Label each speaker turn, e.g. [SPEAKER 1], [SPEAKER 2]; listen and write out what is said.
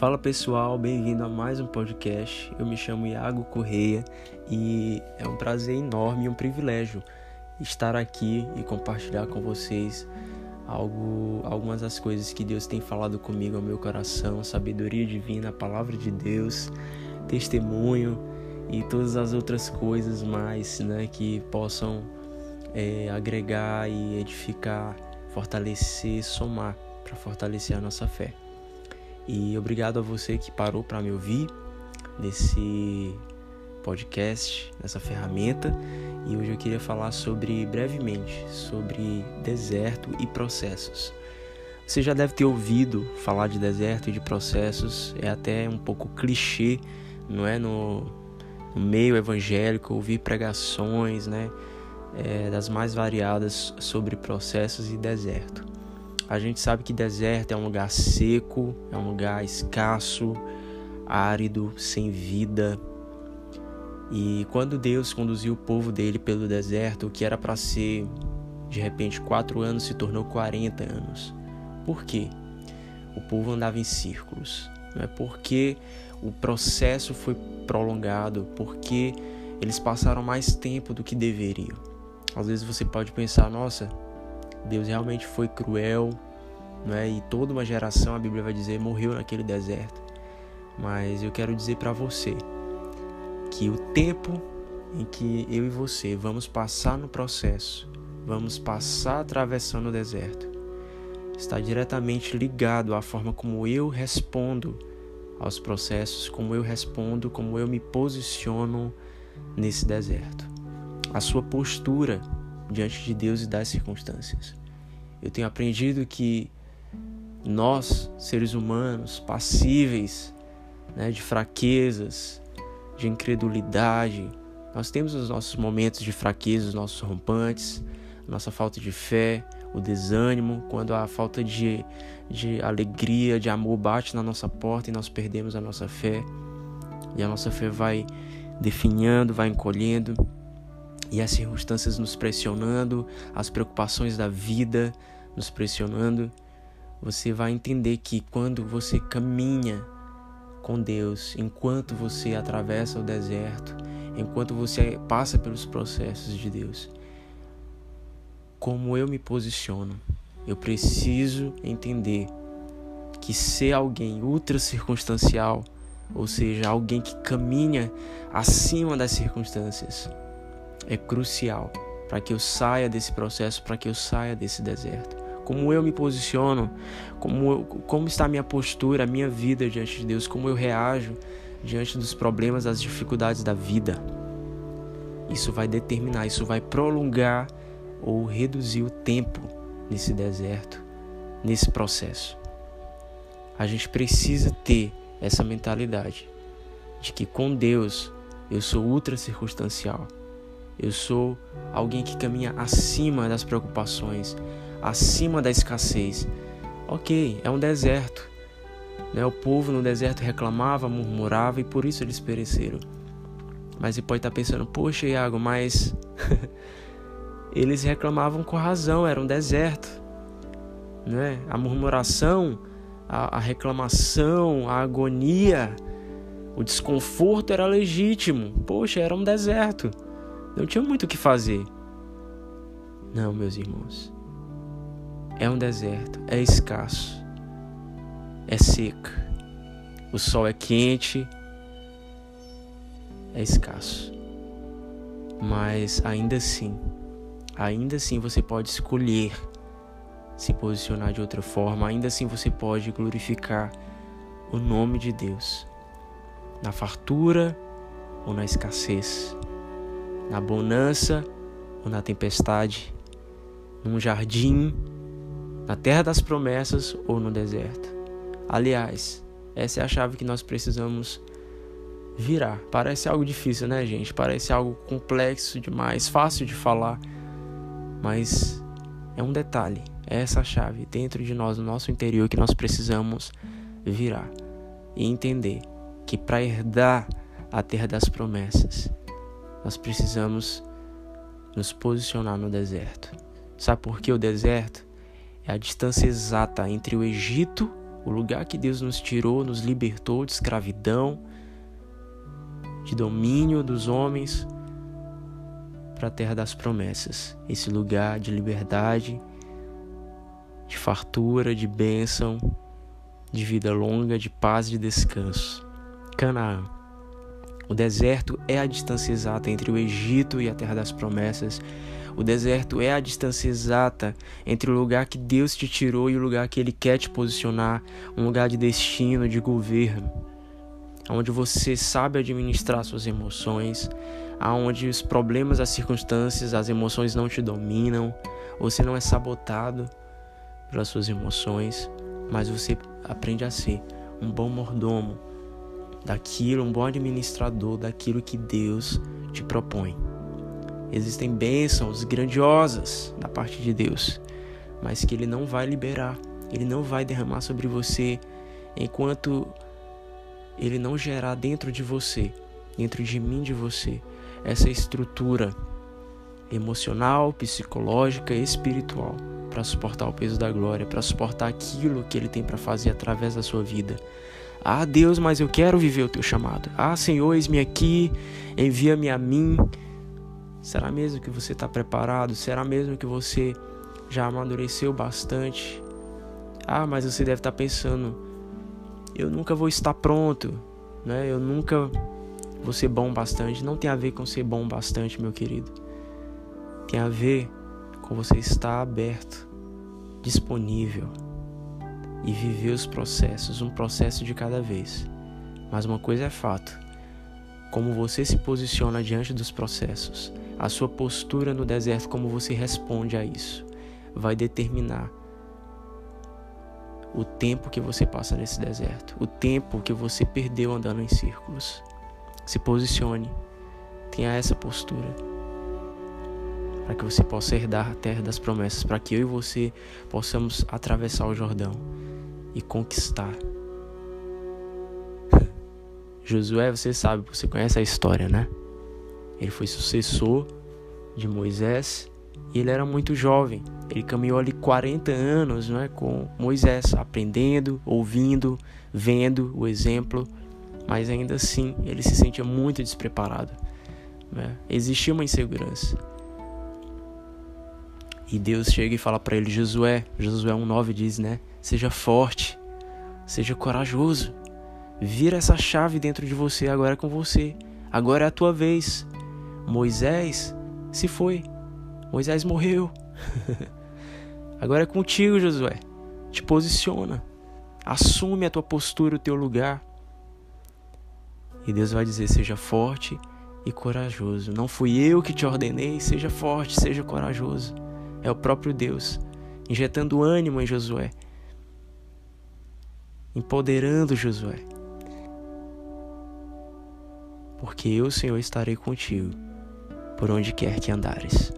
[SPEAKER 1] Fala pessoal, bem-vindo a mais um podcast. Eu me chamo Iago Correia e é um prazer enorme e um privilégio estar aqui e compartilhar com vocês algo, algumas das coisas que Deus tem falado comigo ao meu coração, sabedoria divina, palavra de Deus, testemunho e todas as outras coisas mais, né, que possam é, agregar e edificar, fortalecer, somar para fortalecer a nossa fé. E obrigado a você que parou para me ouvir nesse podcast, nessa ferramenta. E hoje eu queria falar sobre brevemente sobre deserto e processos. Você já deve ter ouvido falar de deserto e de processos, é até um pouco clichê, não é no, no meio evangélico ouvir pregações, né, é, das mais variadas sobre processos e deserto. A gente sabe que deserto é um lugar seco, é um lugar escasso, árido, sem vida. E quando Deus conduziu o povo dele pelo deserto, o que era para ser de repente quatro anos se tornou 40 anos. Por quê? O povo andava em círculos. Não é porque o processo foi prolongado, porque eles passaram mais tempo do que deveriam. Às vezes você pode pensar, nossa, Deus realmente foi cruel, né? E toda uma geração, a Bíblia vai dizer, morreu naquele deserto. Mas eu quero dizer para você que o tempo em que eu e você vamos passar no processo, vamos passar atravessando o deserto, está diretamente ligado à forma como eu respondo aos processos, como eu respondo, como eu me posiciono nesse deserto. A sua postura diante de Deus e das circunstâncias. Eu tenho aprendido que nós, seres humanos, passíveis né, de fraquezas, de incredulidade, nós temos os nossos momentos de fraqueza, os nossos rompantes, nossa falta de fé, o desânimo, quando a falta de, de alegria, de amor bate na nossa porta e nós perdemos a nossa fé. E a nossa fé vai definhando, vai encolhendo, e as circunstâncias nos pressionando, as preocupações da vida nos pressionando, você vai entender que quando você caminha com Deus, enquanto você atravessa o deserto, enquanto você passa pelos processos de Deus, como eu me posiciono, eu preciso entender que ser alguém ultra circunstancial, ou seja, alguém que caminha acima das circunstâncias, é crucial para que eu saia desse processo, para que eu saia desse deserto. Como eu me posiciono, como, eu, como está a minha postura, a minha vida diante de Deus, como eu reajo diante dos problemas, das dificuldades da vida. Isso vai determinar, isso vai prolongar ou reduzir o tempo nesse deserto, nesse processo. A gente precisa ter essa mentalidade de que com Deus eu sou ultra circunstancial. Eu sou alguém que caminha acima das preocupações, acima da escassez. Ok, é um deserto. Né? O povo no deserto reclamava, murmurava e por isso eles pereceram. Mas você pode estar pensando, poxa, Iago, mas eles reclamavam com razão, era um deserto. Né? A murmuração, a, a reclamação, a agonia, o desconforto era legítimo. Poxa, era um deserto. Não tinha muito o que fazer. Não, meus irmãos. É um deserto, é escasso, é seca. O sol é quente, é escasso. Mas ainda assim, ainda assim você pode escolher se posicionar de outra forma, ainda assim você pode glorificar o nome de Deus na fartura ou na escassez na bonança ou na tempestade, num jardim, na terra das promessas ou no deserto. Aliás, essa é a chave que nós precisamos virar. Parece algo difícil, né, gente? Parece algo complexo demais, fácil de falar, mas é um detalhe, é essa chave dentro de nós, no nosso interior, que nós precisamos virar e entender que para herdar a terra das promessas, nós precisamos nos posicionar no deserto. Sabe por que o deserto? É a distância exata entre o Egito o lugar que Deus nos tirou, nos libertou de escravidão, de domínio dos homens, para a terra das promessas, esse lugar de liberdade, de fartura, de bênção, de vida longa, de paz de descanso. Canaã. O deserto é a distância exata entre o Egito e a terra das promessas. O deserto é a distância exata entre o lugar que Deus te tirou e o lugar que Ele quer te posicionar um lugar de destino, de governo. Onde você sabe administrar suas emoções, aonde os problemas, as circunstâncias, as emoções não te dominam, você não é sabotado pelas suas emoções, mas você aprende a ser um bom mordomo daquilo, um bom administrador daquilo que Deus te propõe. Existem bênçãos grandiosas da parte de Deus, mas que Ele não vai liberar, Ele não vai derramar sobre você enquanto Ele não gerar dentro de você, dentro de mim, de você, essa estrutura emocional, psicológica, espiritual para suportar o peso da glória, para suportar aquilo que Ele tem para fazer através da sua vida. Ah, Deus, mas eu quero viver o teu chamado. Ah, Senhor, eis-me aqui, envia-me a mim. Será mesmo que você está preparado? Será mesmo que você já amadureceu bastante? Ah, mas você deve estar tá pensando: eu nunca vou estar pronto, né? Eu nunca vou ser bom bastante. Não tem a ver com ser bom bastante, meu querido. Tem a ver com você estar aberto, disponível e viver os processos, um processo de cada vez. Mas uma coisa é fato: como você se posiciona diante dos processos, a sua postura no deserto, como você responde a isso, vai determinar o tempo que você passa nesse deserto, o tempo que você perdeu andando em círculos. Se posicione, tenha essa postura para que você possa herdar a terra das promessas, para que eu e você possamos atravessar o Jordão e conquistar. Josué, você sabe, você conhece a história, né? Ele foi sucessor de Moisés e ele era muito jovem. Ele caminhou ali 40 anos né, com Moisés, aprendendo, ouvindo, vendo o exemplo, mas ainda assim ele se sentia muito despreparado. Né? Existia uma insegurança. E Deus chega e fala para ele: Josué, Josué 1,9 diz, né? Seja forte, seja corajoso. Vira essa chave dentro de você, agora é com você. Agora é a tua vez. Moisés se foi. Moisés morreu. agora é contigo, Josué. Te posiciona. Assume a tua postura, o teu lugar. E Deus vai dizer: seja forte e corajoso. Não fui eu que te ordenei, seja forte, seja corajoso é o próprio Deus, injetando ânimo em Josué, empoderando Josué. Porque eu, Senhor, estarei contigo por onde quer que andares.